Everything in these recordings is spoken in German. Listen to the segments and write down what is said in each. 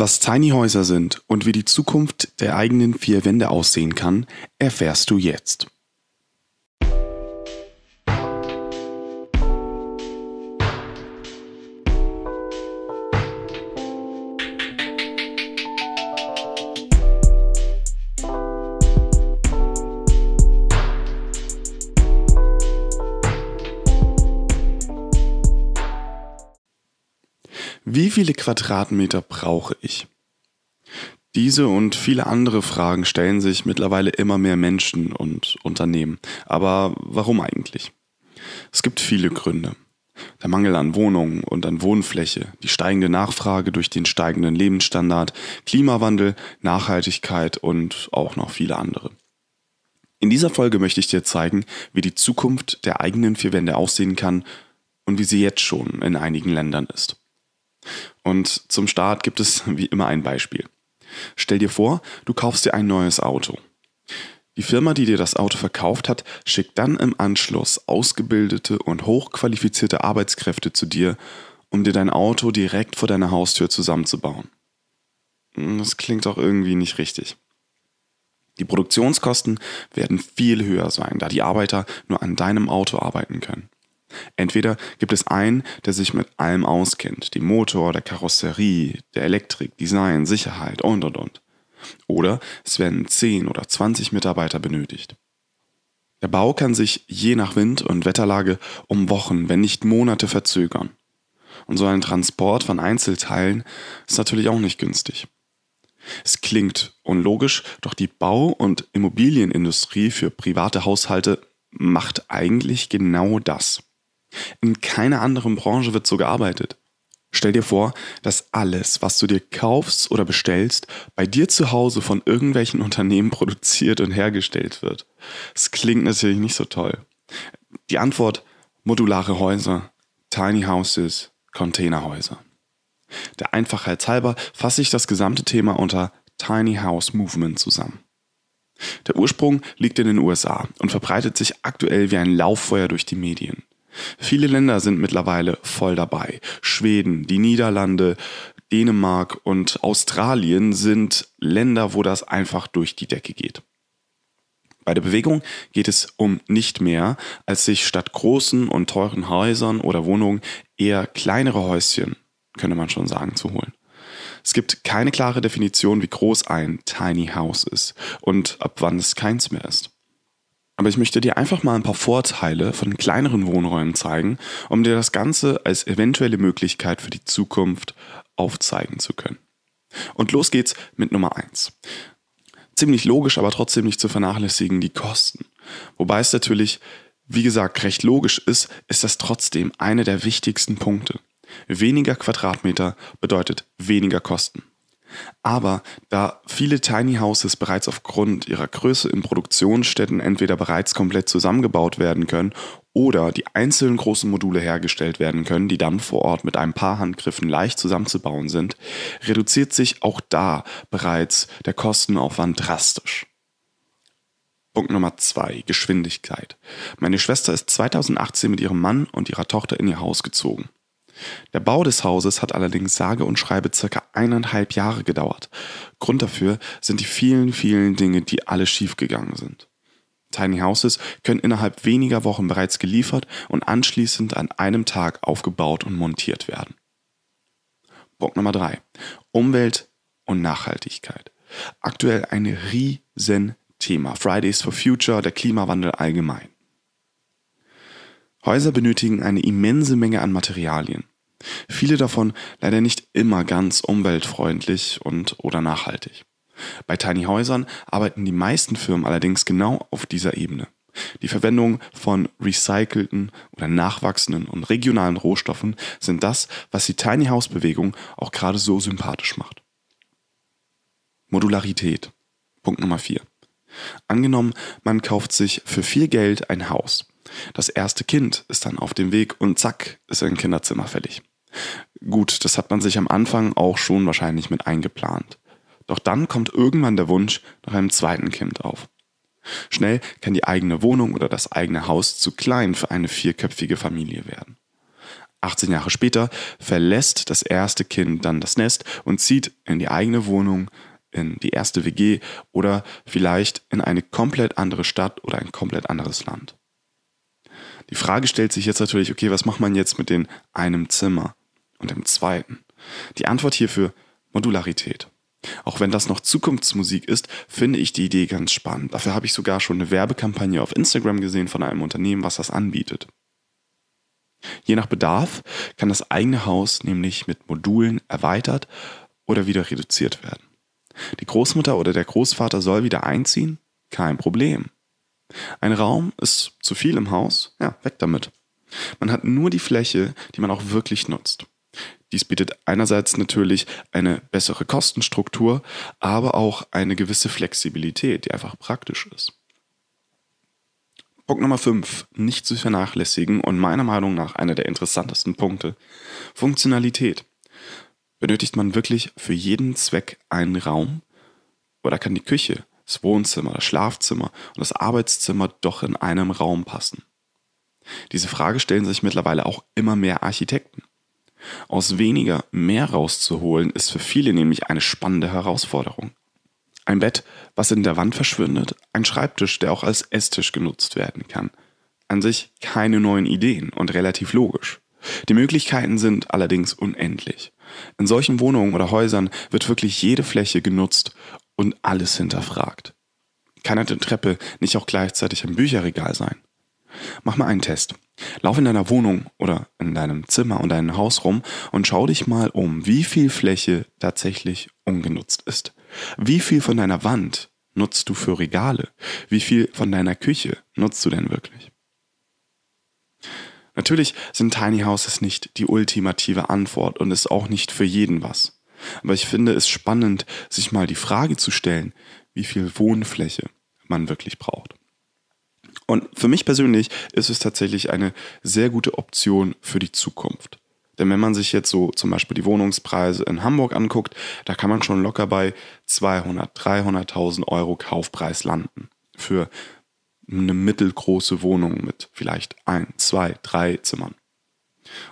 Was Tiny Häuser sind und wie die Zukunft der eigenen vier Wände aussehen kann, erfährst du jetzt. Wie viele Quadratmeter brauche ich? Diese und viele andere Fragen stellen sich mittlerweile immer mehr Menschen und Unternehmen. Aber warum eigentlich? Es gibt viele Gründe. Der Mangel an Wohnungen und an Wohnfläche, die steigende Nachfrage durch den steigenden Lebensstandard, Klimawandel, Nachhaltigkeit und auch noch viele andere. In dieser Folge möchte ich dir zeigen, wie die Zukunft der eigenen vier Wände aussehen kann und wie sie jetzt schon in einigen Ländern ist. Und zum Start gibt es wie immer ein Beispiel. Stell dir vor, du kaufst dir ein neues Auto. Die Firma, die dir das Auto verkauft hat, schickt dann im Anschluss ausgebildete und hochqualifizierte Arbeitskräfte zu dir, um dir dein Auto direkt vor deiner Haustür zusammenzubauen. Hm, das klingt auch irgendwie nicht richtig. Die Produktionskosten werden viel höher sein, da die Arbeiter nur an deinem Auto arbeiten können. Entweder gibt es einen, der sich mit allem auskennt, dem Motor, der Karosserie, der Elektrik, Design, Sicherheit und und und. Oder es werden 10 oder 20 Mitarbeiter benötigt. Der Bau kann sich je nach Wind und Wetterlage um Wochen, wenn nicht Monate verzögern. Und so ein Transport von Einzelteilen ist natürlich auch nicht günstig. Es klingt unlogisch, doch die Bau- und Immobilienindustrie für private Haushalte macht eigentlich genau das. In keiner anderen Branche wird so gearbeitet. Stell dir vor, dass alles, was du dir kaufst oder bestellst, bei dir zu Hause von irgendwelchen Unternehmen produziert und hergestellt wird. Das klingt natürlich nicht so toll. Die Antwort modulare Häuser, Tiny Houses, Containerhäuser. Der Einfachheit halber fasse ich das gesamte Thema unter Tiny House Movement zusammen. Der Ursprung liegt in den USA und verbreitet sich aktuell wie ein Lauffeuer durch die Medien. Viele Länder sind mittlerweile voll dabei. Schweden, die Niederlande, Dänemark und Australien sind Länder, wo das einfach durch die Decke geht. Bei der Bewegung geht es um nicht mehr, als sich statt großen und teuren Häusern oder Wohnungen eher kleinere Häuschen, könnte man schon sagen, zu holen. Es gibt keine klare Definition, wie groß ein Tiny House ist und ab wann es keins mehr ist. Aber ich möchte dir einfach mal ein paar Vorteile von kleineren Wohnräumen zeigen, um dir das Ganze als eventuelle Möglichkeit für die Zukunft aufzeigen zu können. Und los geht's mit Nummer eins. Ziemlich logisch, aber trotzdem nicht zu vernachlässigen, die Kosten. Wobei es natürlich, wie gesagt, recht logisch ist, ist das trotzdem einer der wichtigsten Punkte. Weniger Quadratmeter bedeutet weniger Kosten. Aber da viele Tiny Houses bereits aufgrund ihrer Größe in Produktionsstätten entweder bereits komplett zusammengebaut werden können oder die einzelnen großen Module hergestellt werden können, die dann vor Ort mit ein paar Handgriffen leicht zusammenzubauen sind, reduziert sich auch da bereits der Kostenaufwand drastisch. Punkt Nummer zwei: Geschwindigkeit. Meine Schwester ist 2018 mit ihrem Mann und ihrer Tochter in ihr Haus gezogen. Der Bau des Hauses hat allerdings sage und schreibe circa eineinhalb Jahre gedauert. Grund dafür sind die vielen, vielen Dinge, die alle schiefgegangen sind. Tiny Houses können innerhalb weniger Wochen bereits geliefert und anschließend an einem Tag aufgebaut und montiert werden. Punkt Nummer drei: Umwelt und Nachhaltigkeit. Aktuell ein riesen Thema. Fridays for Future, der Klimawandel allgemein. Häuser benötigen eine immense Menge an Materialien. Viele davon leider nicht immer ganz umweltfreundlich und oder nachhaltig. Bei Tiny Häusern arbeiten die meisten Firmen allerdings genau auf dieser Ebene. Die Verwendung von recycelten oder nachwachsenden und regionalen Rohstoffen sind das, was die Tiny House Bewegung auch gerade so sympathisch macht. Modularität. Punkt Nummer 4. Angenommen, man kauft sich für viel Geld ein Haus. Das erste Kind ist dann auf dem Weg und zack, ist ein Kinderzimmer fällig. Gut, das hat man sich am Anfang auch schon wahrscheinlich mit eingeplant. Doch dann kommt irgendwann der Wunsch nach einem zweiten Kind auf. Schnell kann die eigene Wohnung oder das eigene Haus zu klein für eine vierköpfige Familie werden. 18 Jahre später verlässt das erste Kind dann das Nest und zieht in die eigene Wohnung, in die erste WG oder vielleicht in eine komplett andere Stadt oder ein komplett anderes Land. Die Frage stellt sich jetzt natürlich, okay, was macht man jetzt mit den einem Zimmer und dem zweiten? Die Antwort hierfür Modularität. Auch wenn das noch Zukunftsmusik ist, finde ich die Idee ganz spannend. Dafür habe ich sogar schon eine Werbekampagne auf Instagram gesehen von einem Unternehmen, was das anbietet. Je nach Bedarf kann das eigene Haus nämlich mit Modulen erweitert oder wieder reduziert werden. Die Großmutter oder der Großvater soll wieder einziehen? Kein Problem. Ein Raum ist zu viel im Haus? Ja, weg damit. Man hat nur die Fläche, die man auch wirklich nutzt. Dies bietet einerseits natürlich eine bessere Kostenstruktur, aber auch eine gewisse Flexibilität, die einfach praktisch ist. Punkt Nummer 5, nicht zu vernachlässigen und meiner Meinung nach einer der interessantesten Punkte, Funktionalität. Benötigt man wirklich für jeden Zweck einen Raum? Oder kann die Küche, das Wohnzimmer, das Schlafzimmer und das Arbeitszimmer doch in einem Raum passen? Diese Frage stellen sich mittlerweile auch immer mehr Architekten. Aus weniger mehr rauszuholen, ist für viele nämlich eine spannende Herausforderung. Ein Bett, was in der Wand verschwindet, ein Schreibtisch, der auch als Esstisch genutzt werden kann. An sich keine neuen Ideen und relativ logisch. Die Möglichkeiten sind allerdings unendlich. In solchen Wohnungen oder Häusern wird wirklich jede Fläche genutzt und alles hinterfragt. Kann eine Treppe nicht auch gleichzeitig ein Bücherregal sein? Mach mal einen Test. Lauf in deiner Wohnung oder in deinem Zimmer und deinem Haus rum und schau dich mal um, wie viel Fläche tatsächlich ungenutzt ist. Wie viel von deiner Wand nutzt du für Regale? Wie viel von deiner Küche nutzt du denn wirklich? Natürlich sind Tiny Houses nicht die ultimative Antwort und ist auch nicht für jeden was. Aber ich finde es spannend, sich mal die Frage zu stellen, wie viel Wohnfläche man wirklich braucht. Und für mich persönlich ist es tatsächlich eine sehr gute Option für die Zukunft. Denn wenn man sich jetzt so zum Beispiel die Wohnungspreise in Hamburg anguckt, da kann man schon locker bei 200, 300.000 Euro Kaufpreis landen. Für eine mittelgroße Wohnung mit vielleicht ein, zwei, drei Zimmern.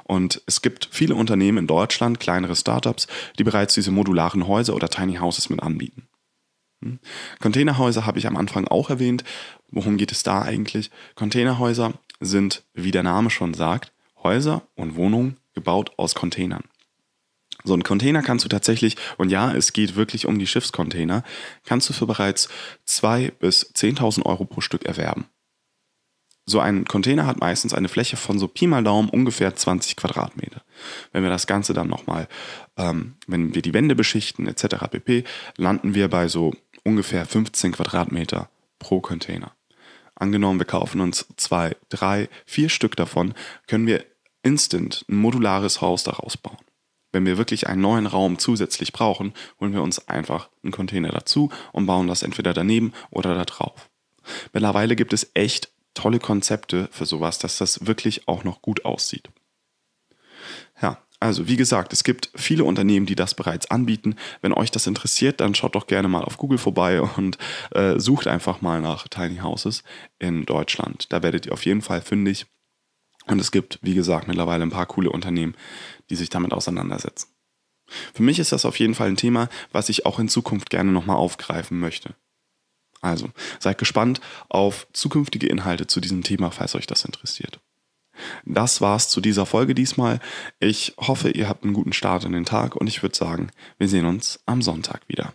Und es gibt viele Unternehmen in Deutschland, kleinere Startups, die bereits diese modularen Häuser oder Tiny Houses mit anbieten. Hm? Containerhäuser habe ich am Anfang auch erwähnt. Worum geht es da eigentlich? Containerhäuser sind, wie der Name schon sagt, Häuser und Wohnungen gebaut aus Containern. So ein Container kannst du tatsächlich, und ja, es geht wirklich um die Schiffscontainer, kannst du für bereits 2.000 bis 10.000 Euro pro Stück erwerben. So ein Container hat meistens eine Fläche von so Pi mal Daumen ungefähr 20 Quadratmeter. Wenn wir das Ganze dann nochmal, ähm, wenn wir die Wände beschichten etc. pp., landen wir bei so ungefähr 15 Quadratmeter pro Container. Angenommen, wir kaufen uns zwei, drei, vier Stück davon, können wir instant ein modulares Haus daraus bauen. Wenn wir wirklich einen neuen Raum zusätzlich brauchen, holen wir uns einfach einen Container dazu und bauen das entweder daneben oder da drauf. Mittlerweile gibt es echt tolle Konzepte für sowas, dass das wirklich auch noch gut aussieht. Ja, also wie gesagt, es gibt viele Unternehmen, die das bereits anbieten. Wenn euch das interessiert, dann schaut doch gerne mal auf Google vorbei und äh, sucht einfach mal nach Tiny Houses in Deutschland. Da werdet ihr auf jeden Fall fündig. Und es gibt, wie gesagt, mittlerweile ein paar coole Unternehmen, die sich damit auseinandersetzen. Für mich ist das auf jeden Fall ein Thema, was ich auch in Zukunft gerne nochmal aufgreifen möchte. Also, seid gespannt auf zukünftige Inhalte zu diesem Thema, falls euch das interessiert. Das war's zu dieser Folge diesmal. Ich hoffe, ihr habt einen guten Start in den Tag und ich würde sagen, wir sehen uns am Sonntag wieder.